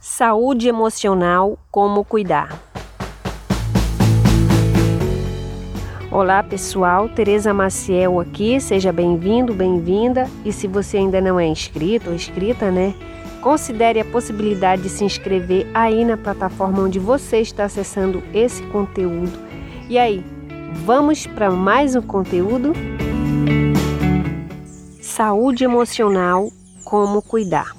Saúde emocional, como cuidar. Olá pessoal, Tereza Maciel aqui, seja bem-vindo, bem-vinda. E se você ainda não é inscrito ou inscrita, né? Considere a possibilidade de se inscrever aí na plataforma onde você está acessando esse conteúdo. E aí, vamos para mais um conteúdo? Saúde emocional, como cuidar.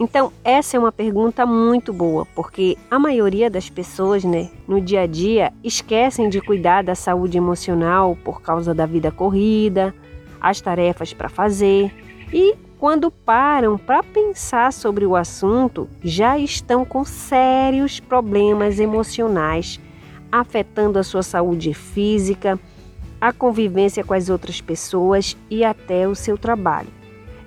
Então, essa é uma pergunta muito boa, porque a maioria das pessoas, né, no dia a dia, esquecem de cuidar da saúde emocional por causa da vida corrida, as tarefas para fazer e quando param para pensar sobre o assunto, já estão com sérios problemas emocionais afetando a sua saúde física, a convivência com as outras pessoas e até o seu trabalho.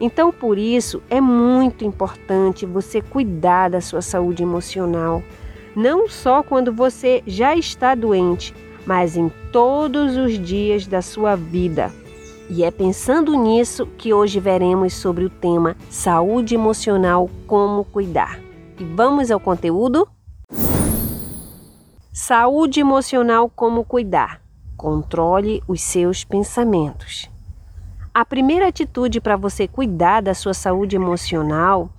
Então, por isso, é muito importante você cuidar da sua saúde emocional, não só quando você já está doente, mas em todos os dias da sua vida. E é pensando nisso que hoje veremos sobre o tema saúde emocional, como cuidar. E vamos ao conteúdo? Saúde emocional, como cuidar. Controle os seus pensamentos. A primeira atitude para você cuidar da sua saúde emocional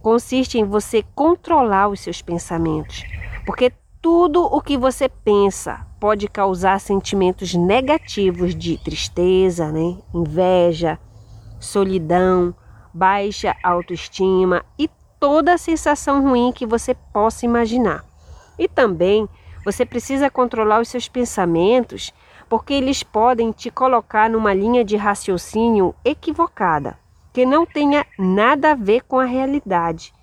consiste em você controlar os seus pensamentos, porque tudo o que você pensa pode causar sentimentos negativos de tristeza, né? inveja, solidão, baixa autoestima e toda a sensação ruim que você possa imaginar. E também você precisa controlar os seus pensamentos porque eles podem te colocar numa linha de raciocínio equivocada, que não tenha nada a ver com a realidade.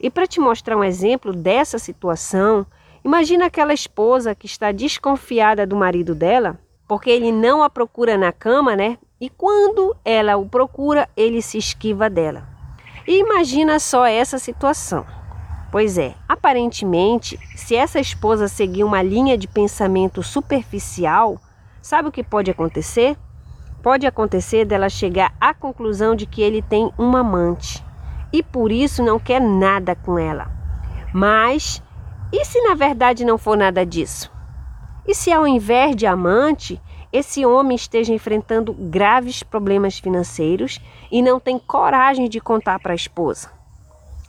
E para te mostrar um exemplo dessa situação, imagina aquela esposa que está desconfiada do marido dela, porque ele não a procura na cama, né? E quando ela o procura, ele se esquiva dela. E imagina só essa situação. Pois é, aparentemente, se essa esposa seguir uma linha de pensamento superficial, Sabe o que pode acontecer? Pode acontecer dela chegar à conclusão de que ele tem uma amante e por isso não quer nada com ela. Mas e se na verdade não for nada disso? E se ao invés de amante, esse homem esteja enfrentando graves problemas financeiros e não tem coragem de contar para a esposa?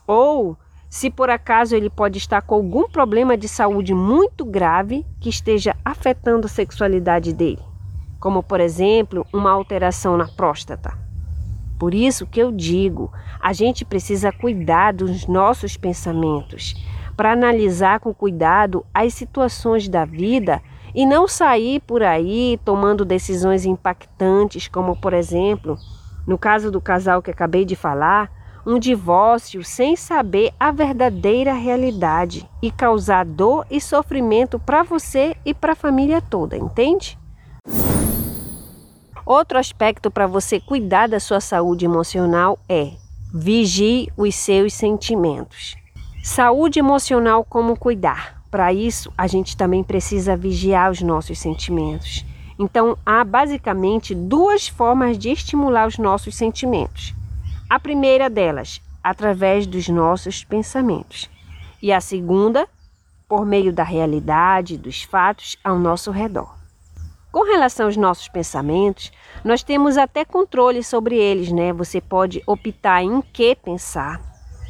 Ou se por acaso ele pode estar com algum problema de saúde muito grave que esteja afetando a sexualidade dele, como por exemplo, uma alteração na próstata. Por isso que eu digo, a gente precisa cuidar dos nossos pensamentos, para analisar com cuidado as situações da vida e não sair por aí tomando decisões impactantes, como por exemplo, no caso do casal que acabei de falar, um divórcio sem saber a verdadeira realidade e causar dor e sofrimento para você e para a família toda, entende? Outro aspecto para você cuidar da sua saúde emocional é vigie os seus sentimentos. Saúde emocional, como cuidar? Para isso, a gente também precisa vigiar os nossos sentimentos. Então, há basicamente duas formas de estimular os nossos sentimentos. A primeira delas, através dos nossos pensamentos, e a segunda, por meio da realidade, dos fatos ao nosso redor. Com relação aos nossos pensamentos, nós temos até controle sobre eles, né? Você pode optar em que pensar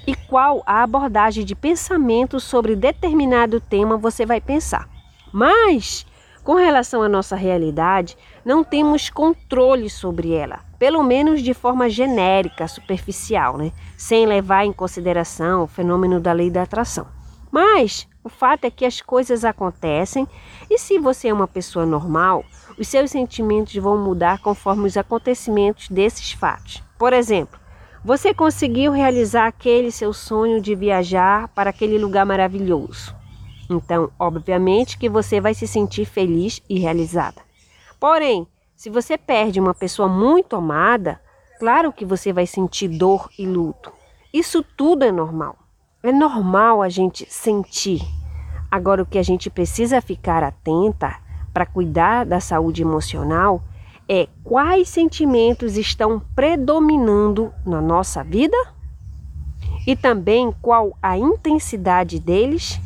e qual a abordagem de pensamento sobre determinado tema você vai pensar. Mas, com relação à nossa realidade, não temos controle sobre ela pelo menos de forma genérica, superficial, né? sem levar em consideração o fenômeno da lei da atração. Mas o fato é que as coisas acontecem e se você é uma pessoa normal, os seus sentimentos vão mudar conforme os acontecimentos desses fatos. Por exemplo, você conseguiu realizar aquele seu sonho de viajar para aquele lugar maravilhoso. Então, obviamente que você vai se sentir feliz e realizada. Porém, se você perde uma pessoa muito amada, claro que você vai sentir dor e luto. Isso tudo é normal. É normal a gente sentir. Agora, o que a gente precisa ficar atenta para cuidar da saúde emocional é quais sentimentos estão predominando na nossa vida? e também qual a intensidade deles?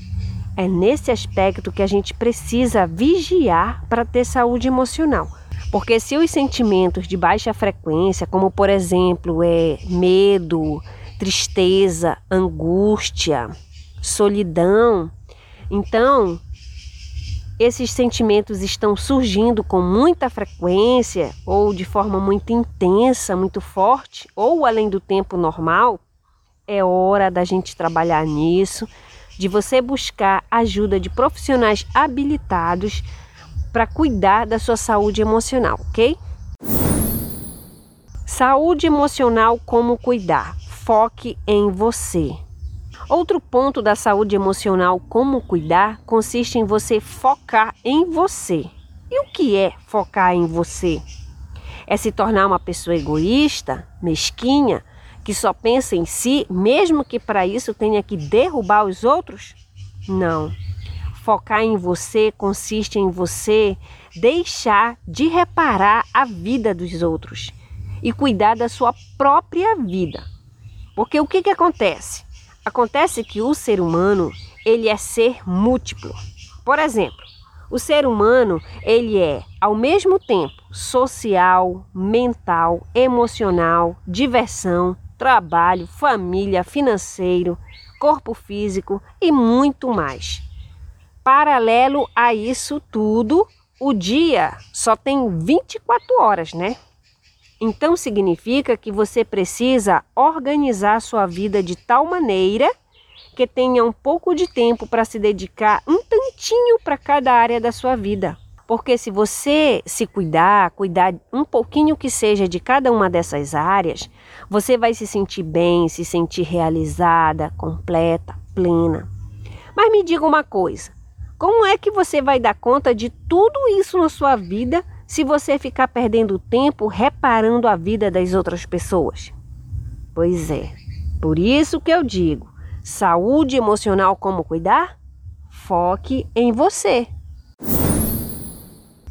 É nesse aspecto que a gente precisa vigiar para ter saúde emocional. Porque se os sentimentos de baixa frequência, como por exemplo, é medo, tristeza, angústia, solidão, então esses sentimentos estão surgindo com muita frequência ou de forma muito intensa, muito forte, ou além do tempo normal, é hora da gente trabalhar nisso, de você buscar ajuda de profissionais habilitados para cuidar da sua saúde emocional, ok? Saúde emocional, como cuidar? Foque em você. Outro ponto da saúde emocional, como cuidar, consiste em você focar em você. E o que é focar em você? É se tornar uma pessoa egoísta, mesquinha, que só pensa em si, mesmo que para isso tenha que derrubar os outros? Não. Focar em você consiste em você deixar de reparar a vida dos outros e cuidar da sua própria vida. Porque o que, que acontece? Acontece que o ser humano ele é ser múltiplo. Por exemplo, o ser humano ele é ao mesmo tempo social, mental, emocional, diversão, trabalho, família, financeiro, corpo físico e muito mais. Paralelo a isso tudo, o dia só tem 24 horas, né? Então significa que você precisa organizar sua vida de tal maneira que tenha um pouco de tempo para se dedicar um tantinho para cada área da sua vida. Porque se você se cuidar, cuidar um pouquinho que seja de cada uma dessas áreas, você vai se sentir bem, se sentir realizada, completa, plena. Mas me diga uma coisa: como é que você vai dar conta de tudo isso na sua vida se você ficar perdendo tempo reparando a vida das outras pessoas? Pois é, por isso que eu digo: saúde emocional como cuidar? Foque em você.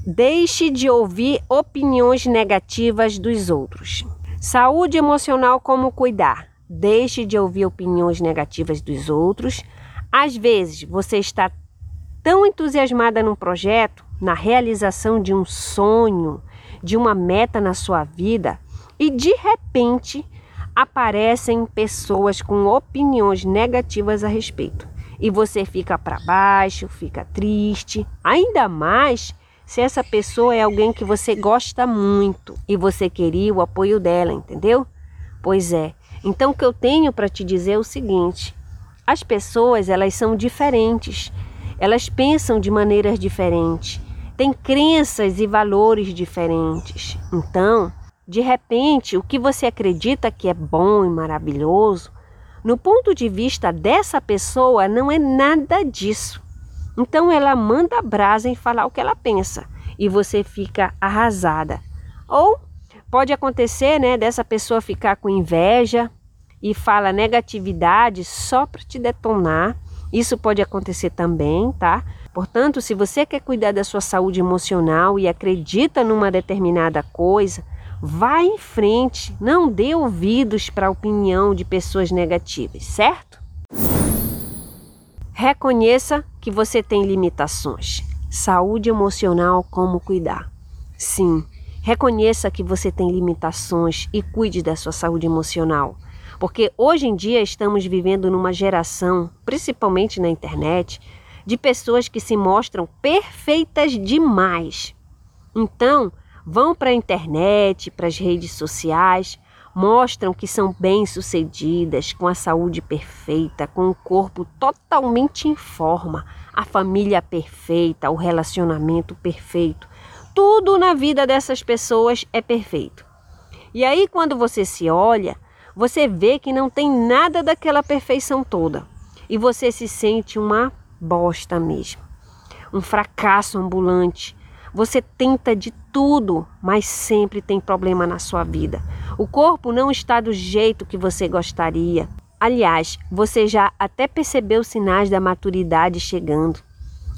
Deixe de ouvir opiniões negativas dos outros. Saúde emocional como cuidar? Deixe de ouvir opiniões negativas dos outros. Às vezes você está tão entusiasmada num projeto, na realização de um sonho, de uma meta na sua vida, e de repente aparecem pessoas com opiniões negativas a respeito. E você fica para baixo, fica triste, ainda mais se essa pessoa é alguém que você gosta muito e você queria o apoio dela, entendeu? Pois é. Então o que eu tenho para te dizer é o seguinte: as pessoas, elas são diferentes. Elas pensam de maneiras diferentes, têm crenças e valores diferentes. Então, de repente, o que você acredita que é bom e maravilhoso, no ponto de vista dessa pessoa, não é nada disso. Então, ela manda brasa em falar o que ela pensa e você fica arrasada. Ou pode acontecer, né, dessa pessoa ficar com inveja e fala negatividade só para te detonar isso pode acontecer também, tá? Portanto, se você quer cuidar da sua saúde emocional e acredita numa determinada coisa, vá em frente, não dê ouvidos para a opinião de pessoas negativas, certo? Reconheça que você tem limitações. Saúde emocional, como cuidar? Sim, reconheça que você tem limitações e cuide da sua saúde emocional. Porque hoje em dia estamos vivendo numa geração, principalmente na internet, de pessoas que se mostram perfeitas demais. Então, vão para a internet, para as redes sociais, mostram que são bem-sucedidas, com a saúde perfeita, com o corpo totalmente em forma, a família perfeita, o relacionamento perfeito. Tudo na vida dessas pessoas é perfeito. E aí, quando você se olha, você vê que não tem nada daquela perfeição toda e você se sente uma bosta mesmo, um fracasso ambulante. Você tenta de tudo, mas sempre tem problema na sua vida. O corpo não está do jeito que você gostaria. Aliás, você já até percebeu sinais da maturidade chegando.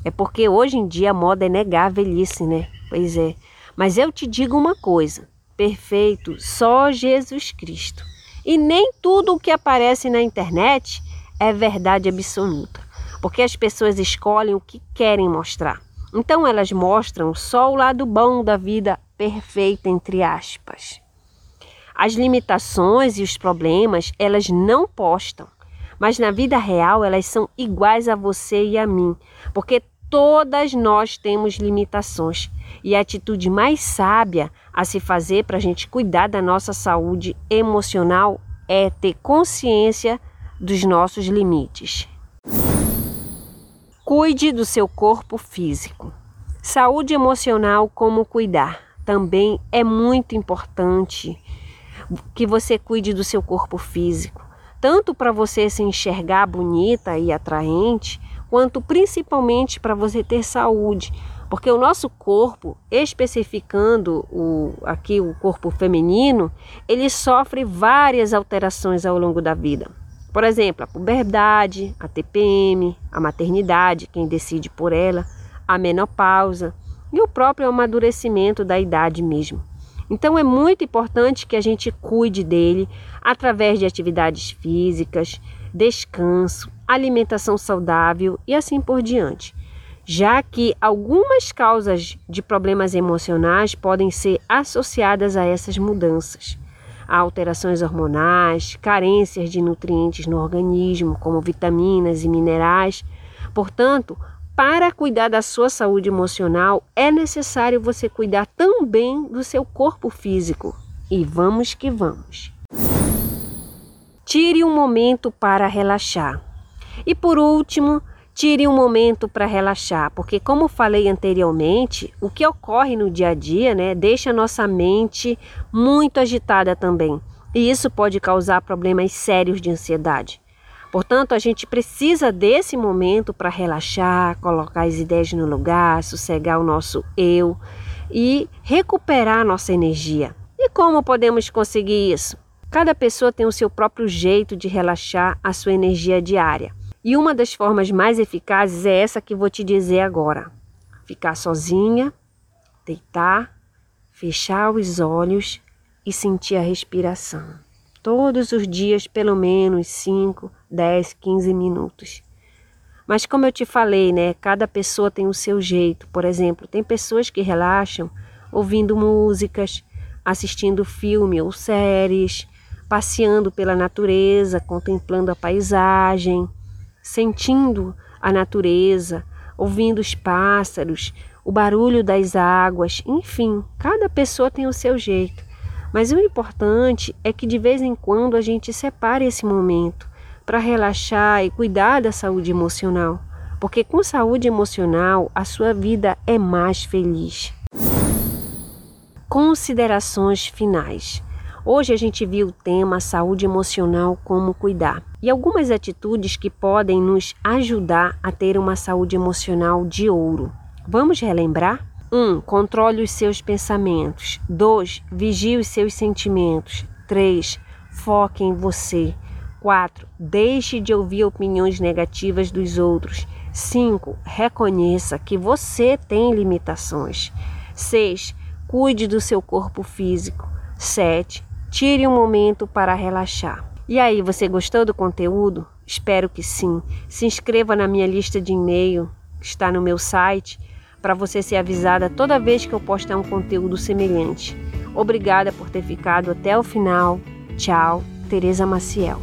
É porque hoje em dia a moda é negar a velhice, né? Pois é. Mas eu te digo uma coisa: perfeito só Jesus Cristo. E nem tudo o que aparece na internet é verdade absoluta, porque as pessoas escolhem o que querem mostrar. Então elas mostram só o lado bom da vida perfeita entre aspas. As limitações e os problemas elas não postam, mas na vida real elas são iguais a você e a mim, porque todas nós temos limitações. E a atitude mais sábia a se fazer para a gente cuidar da nossa saúde emocional é ter consciência dos nossos limites. Cuide do seu corpo físico. Saúde emocional, como cuidar? Também é muito importante que você cuide do seu corpo físico, tanto para você se enxergar bonita e atraente, quanto principalmente para você ter saúde, porque o nosso corpo, especificando o, aqui o corpo feminino, ele sofre várias alterações ao longo da vida. Por exemplo, a puberdade, a TPM, a maternidade, quem decide por ela, a menopausa e o próprio amadurecimento da idade mesmo. Então é muito importante que a gente cuide dele através de atividades físicas, descanso, alimentação saudável e assim por diante. Já que algumas causas de problemas emocionais podem ser associadas a essas mudanças. Alterações hormonais, carências de nutrientes no organismo, como vitaminas e minerais. Portanto, para cuidar da sua saúde emocional, é necessário você cuidar também do seu corpo físico. E vamos que vamos. Tire um momento para relaxar. E por último, tire um momento para relaxar, porque como falei anteriormente, o que ocorre no dia a dia, né, deixa a nossa mente muito agitada também. E isso pode causar problemas sérios de ansiedade. Portanto, a gente precisa desse momento para relaxar, colocar as ideias no lugar, sossegar o nosso eu e recuperar a nossa energia. E como podemos conseguir isso? Cada pessoa tem o seu próprio jeito de relaxar a sua energia diária. E uma das formas mais eficazes é essa que vou te dizer agora: ficar sozinha, deitar, fechar os olhos e sentir a respiração todos os dias pelo menos 5, 10, 15 minutos. Mas como eu te falei, né, cada pessoa tem o seu jeito. Por exemplo, tem pessoas que relaxam ouvindo músicas, assistindo filme ou séries, passeando pela natureza, contemplando a paisagem, sentindo a natureza, ouvindo os pássaros, o barulho das águas, enfim, cada pessoa tem o seu jeito. Mas o importante é que de vez em quando a gente separe esse momento para relaxar e cuidar da saúde emocional, porque com saúde emocional a sua vida é mais feliz. Considerações finais. Hoje a gente viu o tema saúde emocional como cuidar e algumas atitudes que podem nos ajudar a ter uma saúde emocional de ouro. Vamos relembrar? 1. Um, controle os seus pensamentos. 2. Vigie os seus sentimentos. 3. Foque em você. 4. Deixe de ouvir opiniões negativas dos outros. 5. Reconheça que você tem limitações. 6. Cuide do seu corpo físico. 7. Tire um momento para relaxar. E aí, você gostou do conteúdo? Espero que sim. Se inscreva na minha lista de e-mail, que está no meu site para você ser avisada toda vez que eu postar um conteúdo semelhante. Obrigada por ter ficado até o final. Tchau, Tereza Maciel.